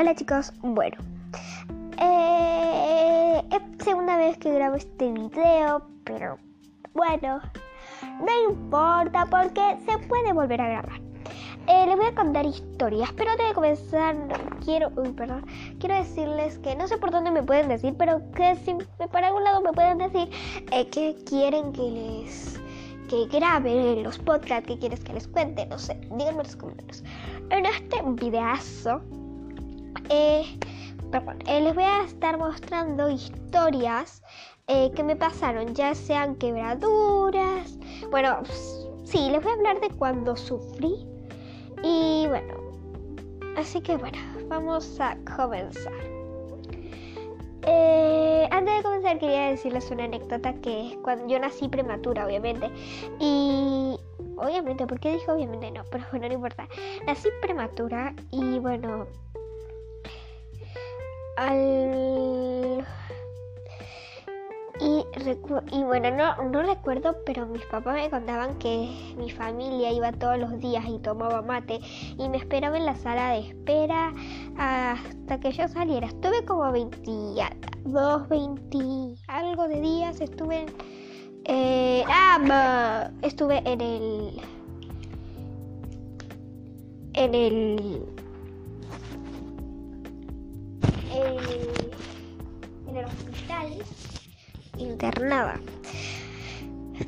Hola chicos, bueno, eh, es segunda vez que grabo este video, pero bueno, no importa porque se puede volver a grabar. Eh, les voy a contar historias, pero antes de comenzar quiero, uy, perdón, quiero decirles que no sé por dónde me pueden decir, pero que si por algún lado me pueden decir eh, que quieren que les que grabe los podcasts que quieres que les cuente, no sé, díganme en los comentarios. En este videazo eh, eh, les voy a estar mostrando historias eh, que me pasaron, ya sean quebraduras. Bueno, sí, les voy a hablar de cuando sufrí. Y bueno, así que bueno, vamos a comenzar. antes de comenzar quería decirles una anécdota que es cuando yo nací prematura, obviamente. Y obviamente, ¿por qué dije obviamente no? Pero bueno, no importa. Nací prematura y bueno, al... Y, bueno, no, no recuerdo, pero mis papás me contaban que mi familia iba todos los días y tomaba mate y me esperaba en la sala de espera hasta que yo saliera. Estuve como 22, 20, algo de días. Estuve. Eh, ah, estuve en el. En el internada.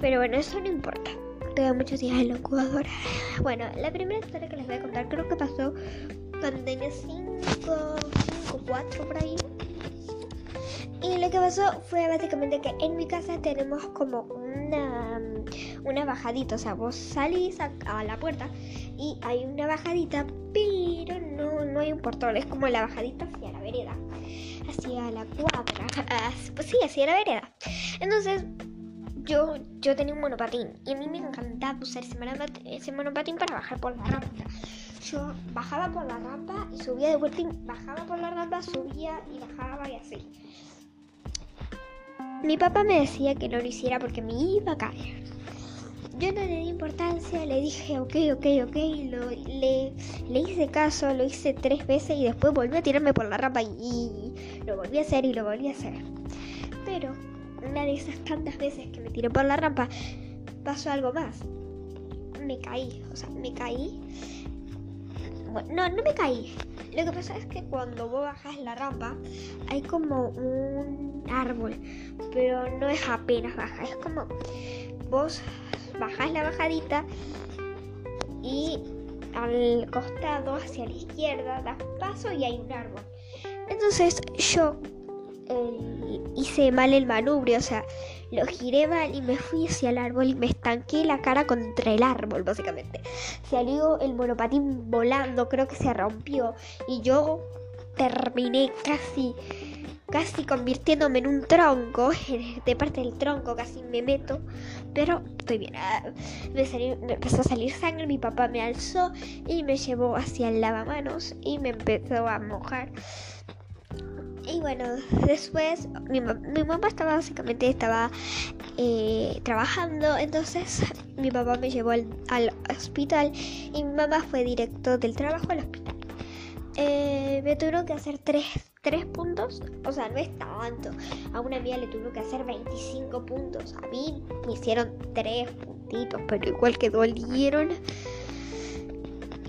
Pero bueno, eso no importa. Tengo muchos días en la. Bueno, la primera historia que les voy a contar creo que pasó cuando tenía 5, 5, 4 por ahí. Y lo que pasó fue básicamente que en mi casa tenemos como una, una bajadita. O sea, vos salís a, a la puerta y hay una bajadita, pero no, no hay un portón. Es como la bajadita hacia la vereda. Hacia la cuadra. Pues sí, hacia la vereda. Entonces, yo, yo tenía un monopatín y a mí me encantaba usar ese monopatín, ese monopatín para bajar por la rampa. Yo bajaba por la rampa y subía de vuelta y bajaba por la rampa, subía y bajaba y así. Mi papá me decía que no lo hiciera porque me iba a caer. Yo no le di importancia, le dije ok, ok, ok, lo, le, le hice caso, lo hice tres veces y después volví a tirarme por la rampa y, y lo volví a hacer y lo volví a hacer. Pero una de esas tantas veces que me tiré por la rampa pasó algo más. Me caí, o sea, me caí. Bueno, no, no me caí. Lo que pasa es que cuando vos bajas la rampa hay como un árbol, pero no es apenas baja, es como vos bajás la bajadita y al costado hacia la izquierda das paso y hay un árbol. Entonces yo eh, hice mal el manubrio, o sea, lo giré mal y me fui hacia el árbol y me estanqué la cara contra el árbol, básicamente. Salió el monopatín volando, creo que se rompió y yo terminé casi casi convirtiéndome en un tronco, de parte del tronco casi me meto, pero estoy bien. Ah, me, me, empezó a salir sangre, mi papá me alzó y me llevó hacia el lavamanos y me empezó a mojar. Y bueno, después mi, mi mamá estaba básicamente estaba eh, trabajando, entonces mi papá me llevó al, al, hospital y mi mamá fue directo del trabajo al hospital. Eh, me tuvieron que hacer tres, tres puntos, o sea, no es tanto. A una amiga le tuvieron que hacer 25 puntos, a mí me hicieron tres puntitos, pero igual que dolieron.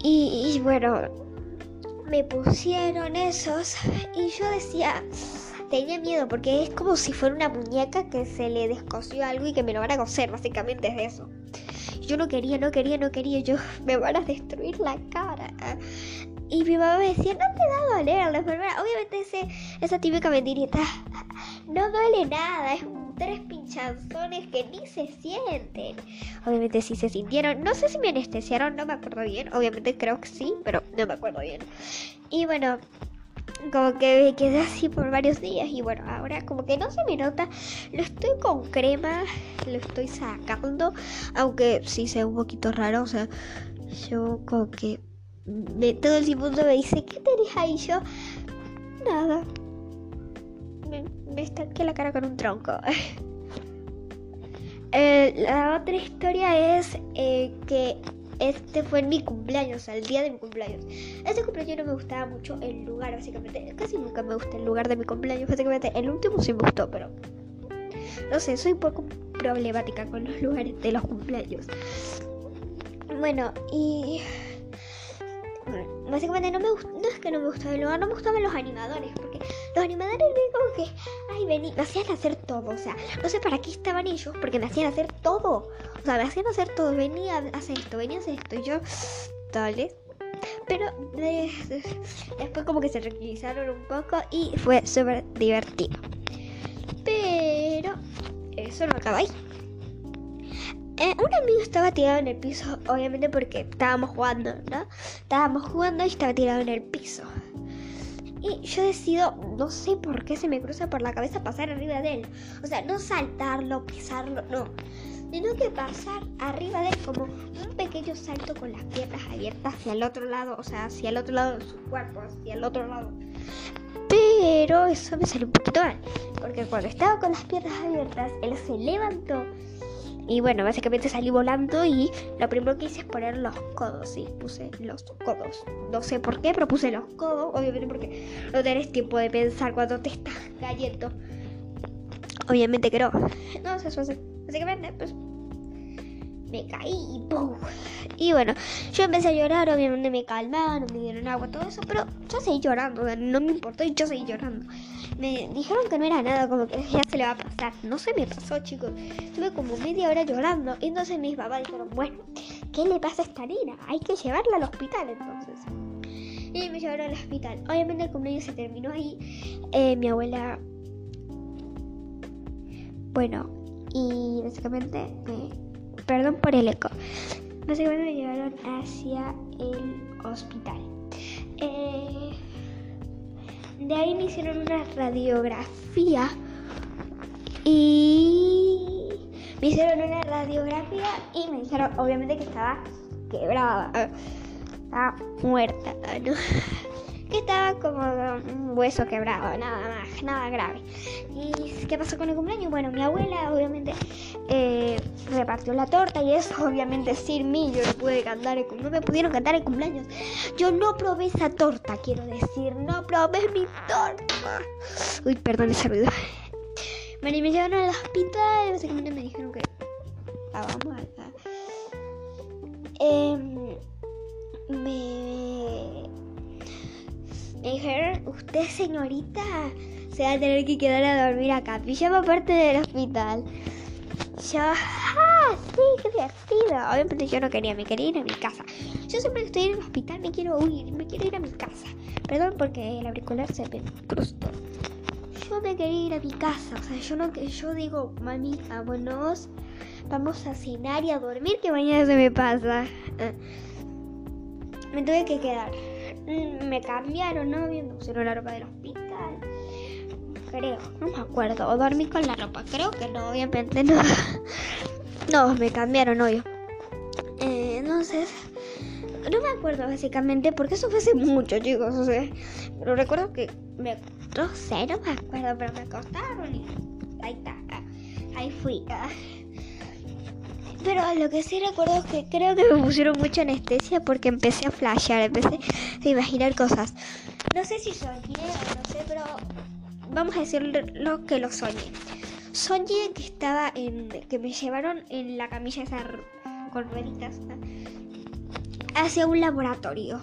Y, y bueno, me pusieron esos y yo decía, tenía miedo porque es como si fuera una muñeca que se le descosió algo y que me lo van a coser, básicamente es eso. Yo no quería, no quería, no quería, yo me van a destruir la cara. Y mi mamá me decía, no te da a doler la enfermera. Obviamente ese, esa típica mentirita, no duele nada, es tres pinchazones que ni se sienten. Obviamente sí se sintieron. No sé si me anestesiaron, no me acuerdo bien. Obviamente creo que sí, pero no me acuerdo bien. Y bueno, como que me quedé así por varios días. Y bueno, ahora como que no se me nota. Lo estoy con crema, lo estoy sacando. Aunque sí sea un poquito raro. O sea, yo como que de todo el tiempo me dice, ¿qué tenés ahí? Yo, nada me, estanqué la cara con un tronco. Eh, la otra historia es eh, que este fue mi cumpleaños, el día de mi cumpleaños. Este cumpleaños no me gustaba mucho el lugar, básicamente. Casi nunca me gusta el lugar de mi cumpleaños, básicamente. El último sí me gustó, pero... No sé, soy un poco problemática con los lugares de los cumpleaños. Bueno, y... básicamente no me no es que no me gustaba el lugar, no me gustaban los animadores, porque los animadores ven como que, ay, vení, me hacían hacer todo, o sea, no sé para qué estaban ellos, porque me hacían hacer todo, o sea, me hacían hacer todo, venía hacer esto, venía hacer esto, y yo, dale. Pero después como que se tranquilizaron un poco y fue súper divertido. Pero eso no acaba ahí. Eh, un amigo estaba tirado en el piso, obviamente porque estábamos jugando, ¿no? Estábamos jugando y estaba tirado en el piso. Y yo decido, no sé por qué se me cruza por la cabeza pasar arriba de él. O sea, no saltarlo, pisarlo, no. Sino que pasar arriba de él como un pequeño salto con las piernas abiertas hacia el otro lado, o sea, hacia el otro lado de su cuerpo, hacia el otro lado. Pero eso me salió un poquito mal, porque cuando estaba con las piernas abiertas, él se levantó y bueno, básicamente salí volando y lo primero que hice es poner los codos. Sí, puse los codos. No sé por qué, pero puse los codos. Obviamente porque no tenés tiempo de pensar cuando te estás cayendo. Obviamente que no. No, eso hace. Básicamente, pues me caí y ¡pum! Y bueno, yo empecé a llorar, obviamente me calmaron, me dieron agua, todo eso, pero yo seguí llorando, no me importó y yo seguí llorando. Me dijeron que no era nada, como que ya se le va a pasar. No se me pasó, chicos. Estuve como media hora llorando. Y entonces mis papás dijeron, bueno, ¿qué le pasa a esta nena? Hay que llevarla al hospital entonces. Y me llevaron al hospital. Obviamente el cumpleaños se terminó ahí. Eh, mi abuela... Bueno, y básicamente... Eh, perdón por el eco. Básicamente me llevaron hacia el hospital. Eh, de ahí me hicieron una radiografía y me hicieron una radiografía y me dijeron obviamente que estaba quebrada, estaba muerta. Estaba como un hueso quebrado, nada más, nada grave. ¿Y qué pasó con el cumpleaños? Bueno, mi abuela obviamente eh, repartió la torta y eso obviamente sin mí yo no pude cantar, el, no me pudieron cantar el cumpleaños. Yo no probé esa torta, quiero decir, no probé mi torta. Uy, perdón ese ruido. Me llevaron al hospital, básicamente me dijeron que vamos acá. Eh, me me usted señorita se va a tener que quedar a dormir acá. Pijama parte del hospital. Yo, ah, sí, qué divertido. Obviamente yo no quería, me quería ir a mi casa. Yo siempre que estoy en el hospital me quiero huir, me quiero ir a mi casa. Perdón porque el auricular se me crustó. Yo me quería ir a mi casa, o sea, yo no yo digo, mami, vámonos, vamos a cenar y a dormir que mañana se me pasa. Ah. Me tuve que quedar. Mm, me cambiaron, ¿no? Me pusieron la ropa del hospital. Creo, no me acuerdo. O dormí con la ropa. Creo que no, obviamente no. No, me cambiaron, obvio. Eh, entonces, no me acuerdo básicamente porque eso fue hace mucho, chicos. O pero recuerdo que me. No sé, no me acuerdo, pero me acostaron y. Ahí está. Ahí fui. Pero lo que sí recuerdo es que creo que me pusieron mucha anestesia porque empecé a flashear, empecé a imaginar cosas. No sé si soñé o no sé, pero vamos a decir lo que lo soñé. Soñé que estaba en. que me llevaron en la camilla esa con rueditas hacia un laboratorio.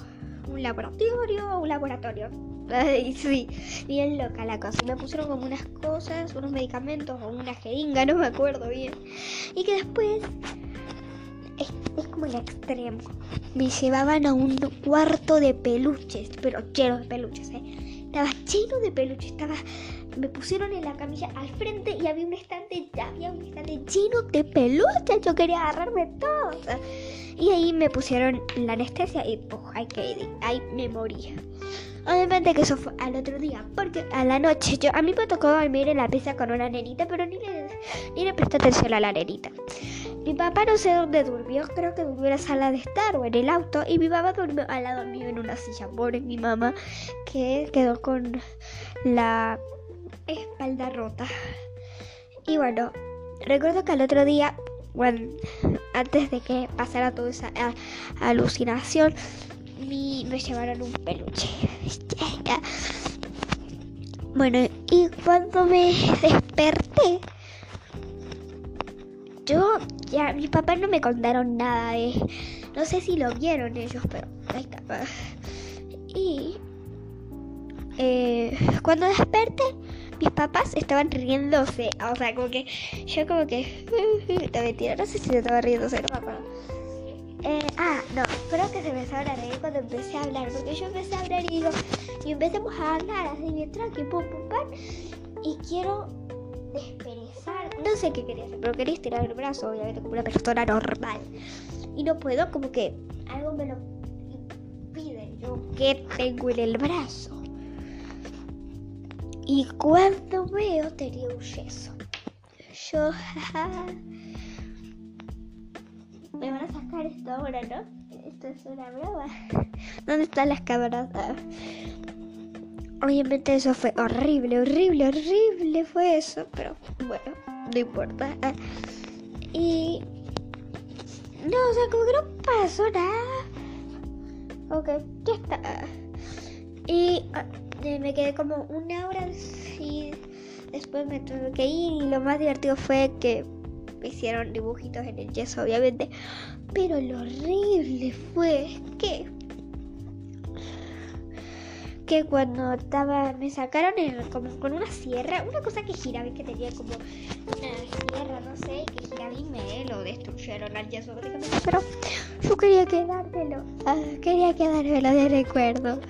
Un laboratorio, un laboratorio. Sí, bien loca la cosa. Me pusieron como unas cosas, unos medicamentos o una jeringa, no me acuerdo bien. Y que después es, como el extremo. Me llevaban a un cuarto de peluches, pero lleno de peluches, ¿eh? Estaba lleno de peluches, estaba... Me pusieron en la camilla al frente y había un estante, había un estante lleno de peluches. Yo quería agarrarme todo. y ahí me pusieron la anestesia y pues, ahí, ahí me moría. Obviamente que eso fue al otro día, porque a la noche yo a mí me tocó dormir en la pieza con una nenita, pero ni le, ni le presté atención a la nenita. Mi papá no sé dónde durmió, creo que durmió en la sala de estar o en el auto, y mi mamá durmió al lado mío en una silla. Pobre mi mamá, que quedó con la espalda rota. Y bueno, recuerdo que al otro día bueno, antes de que pasara toda esa alucinación, me llevaron un peluche. Bueno, y cuando me desperté, yo ya, mi papá no me contaron nada de, no sé si lo vieron ellos, pero ahí está. Y eh, cuando desperté, mis papás estaban riéndose, o sea, como que yo como que, te mentira, no sé si estaba riéndose, no me. Eh, ah, no, creo que se me a reír cuando empecé a hablar, porque yo empecé a hablar y digo, y empecemos a hablar así bien tranqui, pum, pum, pum, y quiero desperezar, no sé qué quería hacer, pero quería estirar el brazo, obviamente como una persona normal, y no puedo, como que algo me lo impide, yo que tengo en el brazo. Y cuando veo tenía un yeso. Yo, jaja me van a sacar esto ahora, ¿no? Esto es una broma. ¿Dónde están las cámaras? Ah. Obviamente eso fue horrible, horrible, horrible fue eso, pero bueno, no importa. Y no, o sea, como que no pasó nada. Ok, ya está. Y ah, me quedé como una hora y después me tuve que ir y lo más divertido fue que hicieron dibujitos en el yeso, obviamente. Pero lo horrible fue que que cuando estaba me sacaron como con una sierra, una cosa que giraba y que tenía como una sierra, no sé, que giraba y me lo destruyeron al yeso pero yo quería quedármelo, ah, quería quedármelo de recuerdo.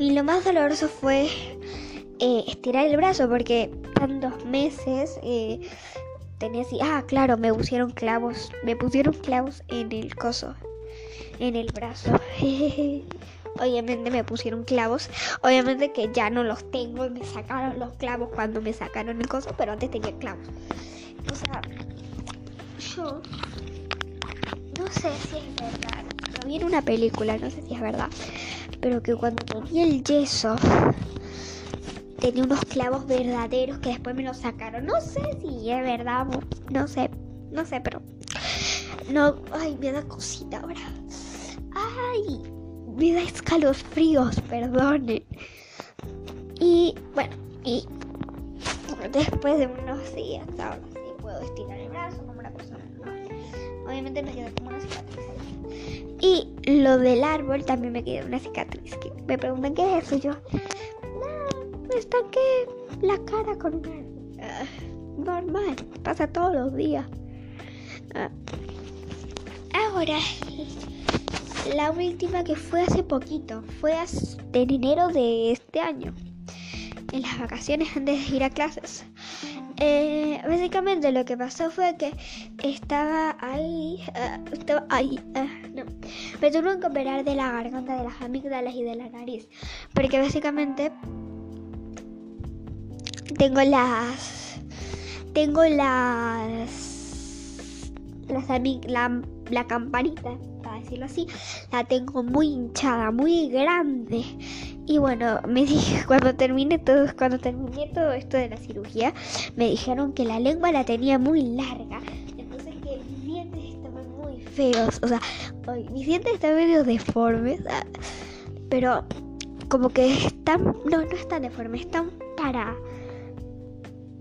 Y lo más doloroso fue eh, estirar el brazo porque dos meses eh, tenía así, ah, claro, me pusieron clavos, me pusieron clavos en el coso, en el brazo. obviamente me pusieron clavos, obviamente que ya no los tengo y me sacaron los clavos cuando me sacaron el coso, pero antes tenía clavos. O sea, yo no sé si es verdad, lo vi en una película, no sé si es verdad, pero que cuando tenía el yeso tenía unos clavos verdaderos que después me los sacaron. No sé si es verdad, no sé, no sé, pero no, ay, me da cosita ahora. Ay, me da escalofríos, perdonen. Y bueno, y después de unos días, ahora sí puedo estirar el brazo como una persona normal. Obviamente me quedó como una cicatriz. Y lo del árbol también me quedó una cicatriz. Que me preguntan qué es eso. Yo, está que la cara con ah, normal, pasa todos los días. Ah. Ahora, la última que fue hace poquito, fue en enero de este año, en las vacaciones antes de ir a clases. Eh, básicamente lo que pasó fue que estaba ahí, ah, estaba ahí, no, me tuvieron que operar de la garganta, de las amígdalas y de la nariz, porque básicamente tengo las tengo las las la, la campanita decirlo así la tengo muy hinchada muy grande. Y bueno me dije cuando terminé todo cuando terminé todo esto de la cirugía me dijeron que la lengua la tenía muy larga. Entonces que mis dientes estaban muy feos. O sea mis dientes están medio deformes ah, pero como que están no no están deformes están para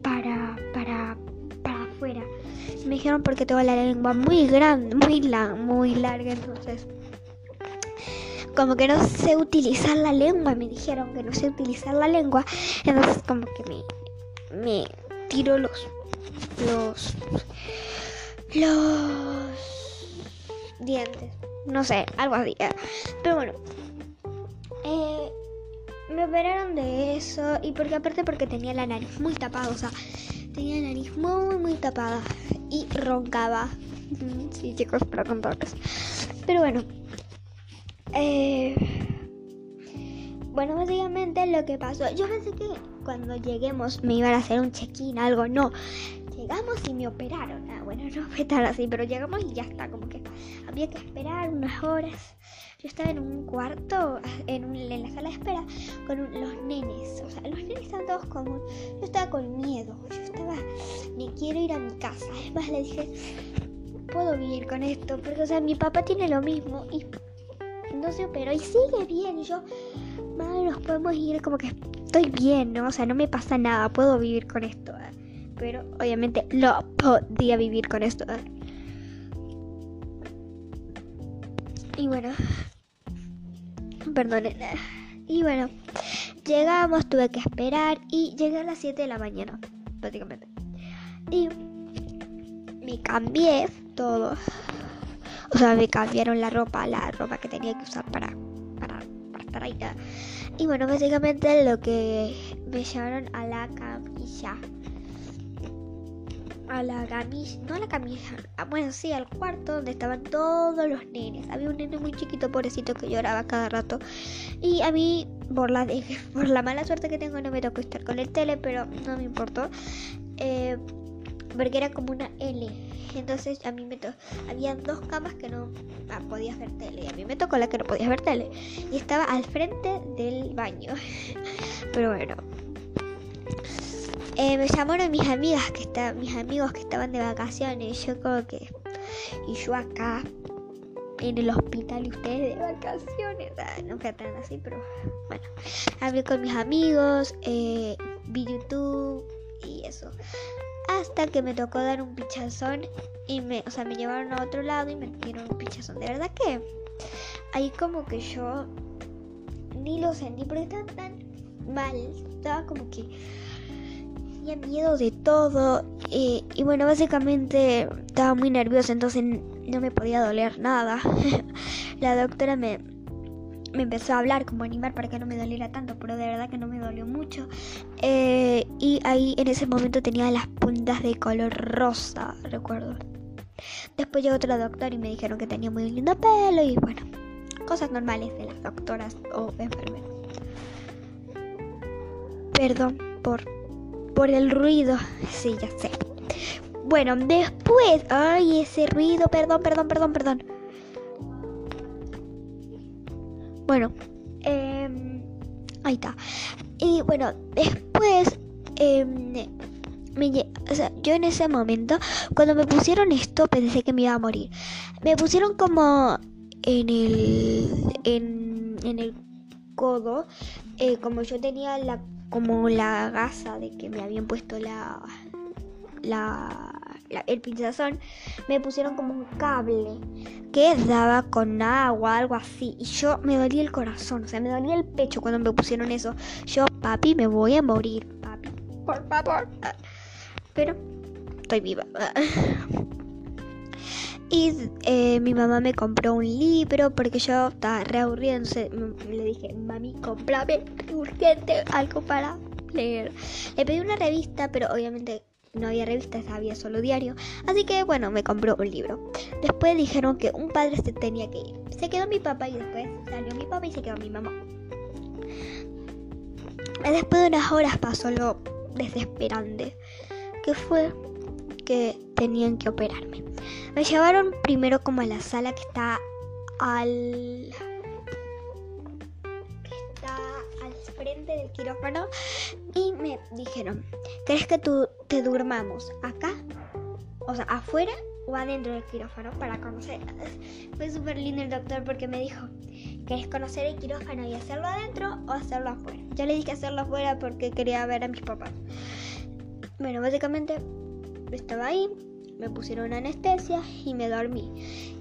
para, para, para afuera. Me dijeron porque tengo la lengua muy grande, muy, la, muy larga, entonces como que no sé utilizar la lengua, me dijeron que no sé utilizar la lengua, entonces como que me, me tiro los, los, los dientes, no sé, algo así, pero bueno, eh, me operaron de eso y porque aparte porque tenía la nariz muy tapada, o sea, tenía la nariz muy muy tapada y roncaba. Sí, chicos, para contarles. Pero bueno, eh, bueno, básicamente lo que pasó, yo pensé que cuando lleguemos me iban a hacer un check-in, algo, no. Llegamos y me operaron. Ah, bueno, no fue tan así, pero llegamos y ya está, como que había que esperar unas horas. Yo estaba en un cuarto, en, en la sala de espera, con los nenes. O sea, los nenes estaban todos como... Yo estaba con miedo. Yo estaba... Me quiero ir a mi casa. Además le dije, puedo vivir con esto. Porque, o sea, mi papá tiene lo mismo y no se operó y sigue bien. Y yo, madre, nos podemos ir como que estoy bien, ¿no? O sea, no me pasa nada, puedo vivir con esto. ¿eh? Pero obviamente no podía vivir con esto. ¿eh? Y bueno, perdonen. Y bueno, llegamos, tuve que esperar y llegué a las 7 de la mañana, prácticamente. Y me cambié todo. O sea, me cambiaron la ropa, la ropa que tenía que usar para, para, para estar ahí. Y bueno, básicamente lo que me llevaron a la camilla. A la camilla, no a la camilla, bueno, sí, al cuarto donde estaban todos los nenes. Había un nene muy chiquito, pobrecito, que lloraba cada rato. Y a mí, por la, por la mala suerte que tengo, no me tocó estar con el tele, pero no me importó. Eh, porque era como una L. Entonces a mí me tocó, había dos camas que no ah, podías ver tele y a mí me tocó la que no podías ver tele y estaba al frente del baño. Pero bueno. Eh, me llamaron mis amigas que estaban, mis amigos que estaban de vacaciones. Yo como que y yo acá en el hospital y ustedes de vacaciones. Ah, no fue tan así, pero bueno. Hablé con mis amigos, eh, vi YouTube y eso hasta que me tocó dar un pichazón y me, o sea, me llevaron a otro lado y me dieron un pichazón. De verdad que ahí como que yo ni lo sentí porque estaba tan mal, estaba como que tenía miedo de todo y, bueno, básicamente estaba muy nerviosa, entonces no me podía doler nada. La doctora me, me empezó a hablar, como animar para que no me doliera tanto, pero de verdad que no me dolió mucho. Eh, y ahí en ese momento tenía las puntas de color rosa, recuerdo. Después llegó otro doctor y me dijeron que tenía muy lindo pelo y bueno, cosas normales de las doctoras o enfermeras. Perdón por, por el ruido, sí, ya sé. Bueno, después, ay, ese ruido, perdón, perdón, perdón, perdón. Bueno, em, ahí está. Y bueno, después, em, o sea, yo en ese momento, cuando me pusieron esto, pensé que me iba a morir. Me pusieron como en el, en, en el codo, eh, como yo tenía la, como la gasa de que me habían puesto la, la el pinzazón, me pusieron como un cable que daba con agua, algo así. Y yo me dolía el corazón, o sea, me dolía el pecho cuando me pusieron eso. Yo, papi, me voy a morir, papi, por favor. Pero estoy viva. Y eh, mi mamá me compró un libro porque yo estaba re aburrida. Le dije, mami, comprame urgente algo para leer. Le pedí una revista, pero obviamente no había revistas, había solo diario. Así que bueno, me compró un libro. Después dijeron que un padre se tenía que ir. Se quedó mi papá y después salió mi papá y se quedó mi mamá. Después de unas horas pasó lo desesperante, que fue que tenían que operarme. Me llevaron primero como a la sala que está al frente del quirófano y me dijeron, ¿crees que tú te durmamos acá? O sea, afuera o adentro del quirófano para conocer. Fue súper lindo el doctor porque me dijo, ¿querés conocer el quirófano y hacerlo adentro o hacerlo afuera? Yo le dije hacerlo afuera porque quería ver a mis papás. Bueno, básicamente estaba ahí, me pusieron anestesia y me dormí.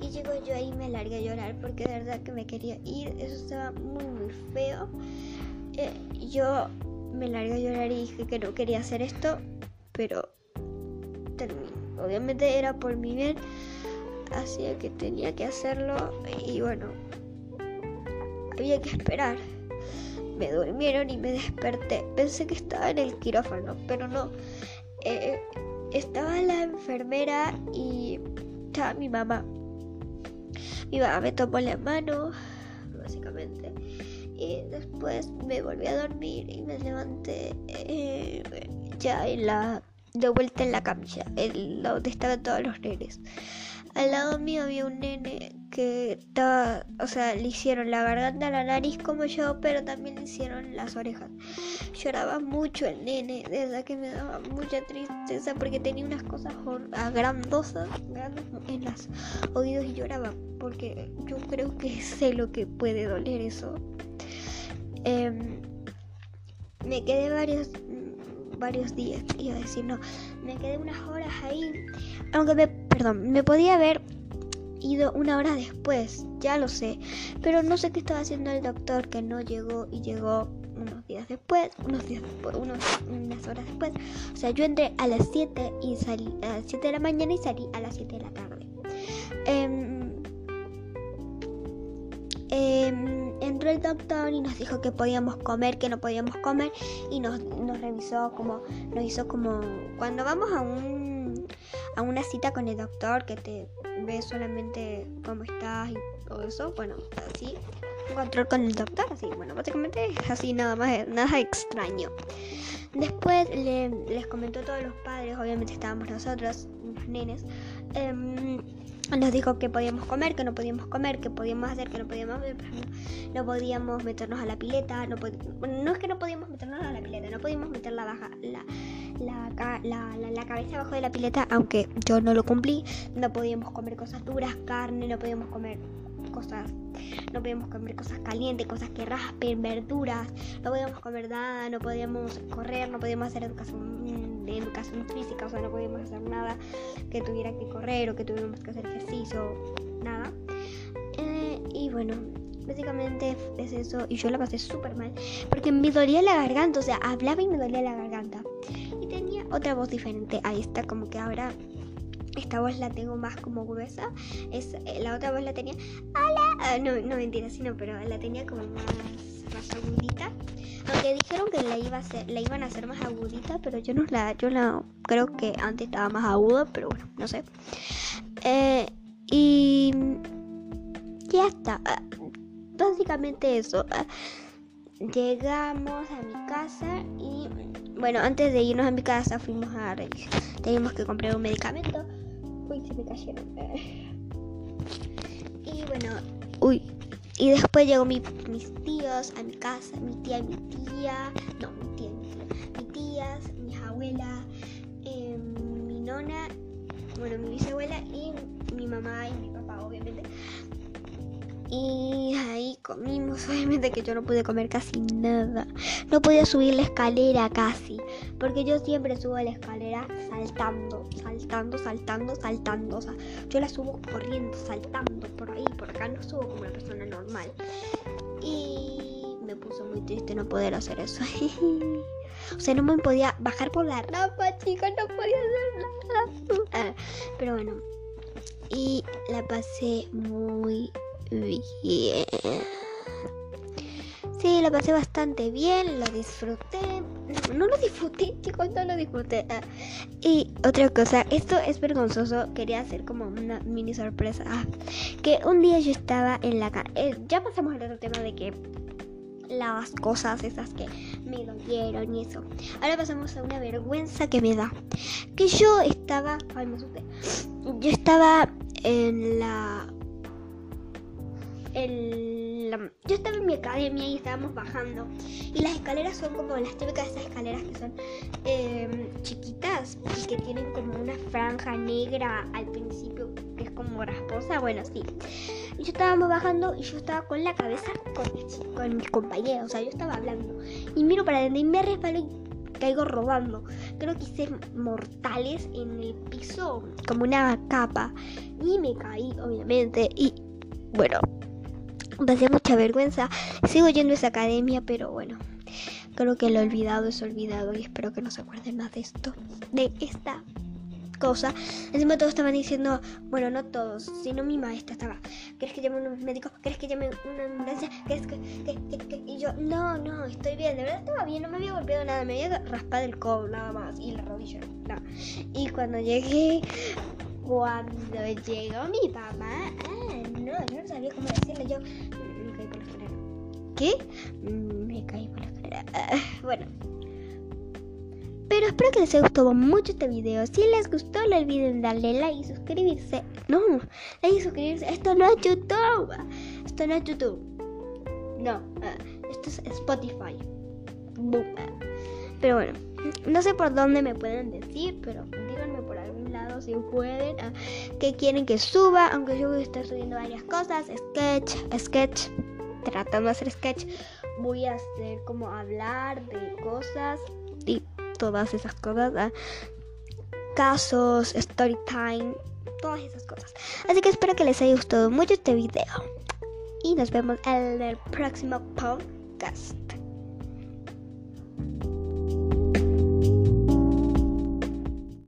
Y llegó yo ahí me largué a llorar porque de verdad que me quería ir. Eso estaba muy, muy feo. Eh, yo me largué a llorar y dije que no quería hacer esto, pero terminé. Obviamente era por mi bien, así que tenía que hacerlo y bueno, había que esperar. Me durmieron y me desperté. Pensé que estaba en el quirófano, pero no. Eh, estaba la enfermera y estaba mi mamá. Mi mamá me tomó la mano, básicamente y después me volví a dormir y me levanté eh, ya en la de vuelta en la camilla, el, donde estaban todos los nenes. Al lado mío había un nene que estaba, o sea, le hicieron la garganta, la nariz como yo, pero también le hicieron las orejas. Lloraba mucho el nene, de verdad que me daba mucha tristeza porque tenía unas cosas grandosas, grandes en los oídos y lloraba porque yo creo que sé lo que puede doler eso. Em, me quedé varios varios días, iba a decir, no, me quedé unas horas ahí, aunque me, perdón, me podía haber ido una hora después, ya lo sé, pero no sé qué estaba haciendo el doctor que no llegó y llegó unos días después, unos días después, unos, unas horas después. O sea, yo entré a las 7 y salí a las 7 de la mañana y salí a las 7 de la tarde. Eh, eh, entró el doctor y nos dijo que podíamos comer, que no podíamos comer y nos, nos revisó como, nos hizo como cuando vamos a un a una cita con el doctor que te ve solamente cómo estás y todo eso, bueno, así, un control con el doctor, así, bueno, básicamente así nada más, nada extraño. Después les comentó a todos los padres, obviamente estábamos nosotros, los nenes, eh, nos dijo que podíamos comer, que no podíamos comer, que podíamos hacer, que no podíamos hacer, no podíamos meternos a la pileta, no, no es que no podíamos meternos a la pileta, no podíamos meter la, baja, la, la, la, la, cabeza abajo de la pileta, aunque yo no lo cumplí, no podíamos comer cosas duras, carne, no podíamos comer no podíamos comer cosas calientes, cosas que raspen, verduras, no podíamos comer nada, no podíamos correr, no podíamos hacer educación de educación física, o sea, no podíamos hacer nada que tuviera que correr o que tuviéramos que hacer ejercicio, nada. Eh, y bueno, básicamente es eso. Y yo la pasé súper mal, porque me dolía la garganta, o sea, hablaba y me dolía la garganta. Y tenía otra voz diferente. Ahí está, como que ahora esta voz la tengo más como gruesa. Es, eh, la otra voz la tenía. ¡Hola! Ah, no, no mentira, sino, pero la tenía como más, más agudita. Aunque dijeron que la iba a hacer, la iban a hacer más agudita, pero yo no la, yo la creo que antes estaba más aguda, pero bueno, no sé. Eh, y ya está. Ah, básicamente eso. Ah, llegamos a mi casa y bueno, antes de irnos a mi casa fuimos a teníamos que comprar un medicamento. Uy, se me cayeron. Y bueno, uy, y después llegó mis tíos a mi casa, mi tía y mi tía, no, mi tía, mi tía, mis tías, mis abuelas, em, mi nona, bueno, mi bisabuela y mi mamá y mi papá, obviamente. Y ahí comimos, obviamente que yo no pude comer casi nada. No podía subir la escalera casi, porque yo siempre subo la escalera saltando, saltando, saltando, saltando. O sea, yo la subo corriendo, saltando por ahí, por acá no subo como una persona normal. Y me puso muy triste no poder hacer eso. o sea, no me podía bajar por la rampa, chicos, no podía hacer nada. Ah, pero bueno, y la pasé muy bien. Sí, lo pasé bastante bien, lo disfruté. No, lo disfruté, chicos, no lo disfruté. Ah, y otra cosa, esto es vergonzoso, quería hacer como una mini sorpresa. Ah, que un día yo estaba en la. Eh, ya pasamos al otro tema de que las cosas esas que me dolieron y eso. Ahora pasamos a una vergüenza que me da. Que yo estaba. Ay, me asusté. Yo estaba en la yo estaba en mi academia y estábamos bajando. Y las escaleras son como las típicas esas escaleras que son em, chiquitas y que tienen como una franja negra al principio que es como rasposa. Bueno, sí. Y yo estábamos bajando y yo estaba con la cabeza con, con mis compañeros. O sea, yo estaba hablando. Y miro para adentro y me resbalo y caigo robando. Creo que hice mortales en el piso, como una capa. Y me caí, obviamente. Y bueno, pasé mucha vergüenza. Sigo yendo a esa academia, pero bueno, creo que lo olvidado es olvidado y espero que no se acuerden más de esto, de esta cosa. Encima todos estaban diciendo, bueno, no todos, sino mi maestra estaba, ¿quieres que llame a un médico? ¿Quieres que llame una ambulancia? ¿Quieres que, que, Y yo, no, no, estoy bien, de verdad estaba bien, no me había golpeado nada, me había raspado el codo nada más y la rodilla, no. Y cuando llegué, cuando llegó mi papá, ah, no, yo no sabía cómo decirle, yo me caí por la escalera. ¿Qué? Mm, me caí por la escalera. Ah, bueno. Pero espero que les haya gustado mucho este video. Si les gustó, no olviden darle like y suscribirse. No, le dije suscribirse. Esto no es YouTube. Esto no es YouTube. No, ah, esto es Spotify. Pero bueno, no sé por dónde me pueden decir, pero si pueden. Ah, que quieren que suba, aunque yo voy a estar subiendo varias cosas. Sketch, sketch, tratando de hacer sketch. Voy a hacer como hablar de cosas y todas esas cosas. Ah, casos, story time, todas esas cosas. Así que espero que les haya gustado mucho este video. Y nos vemos en el próximo podcast.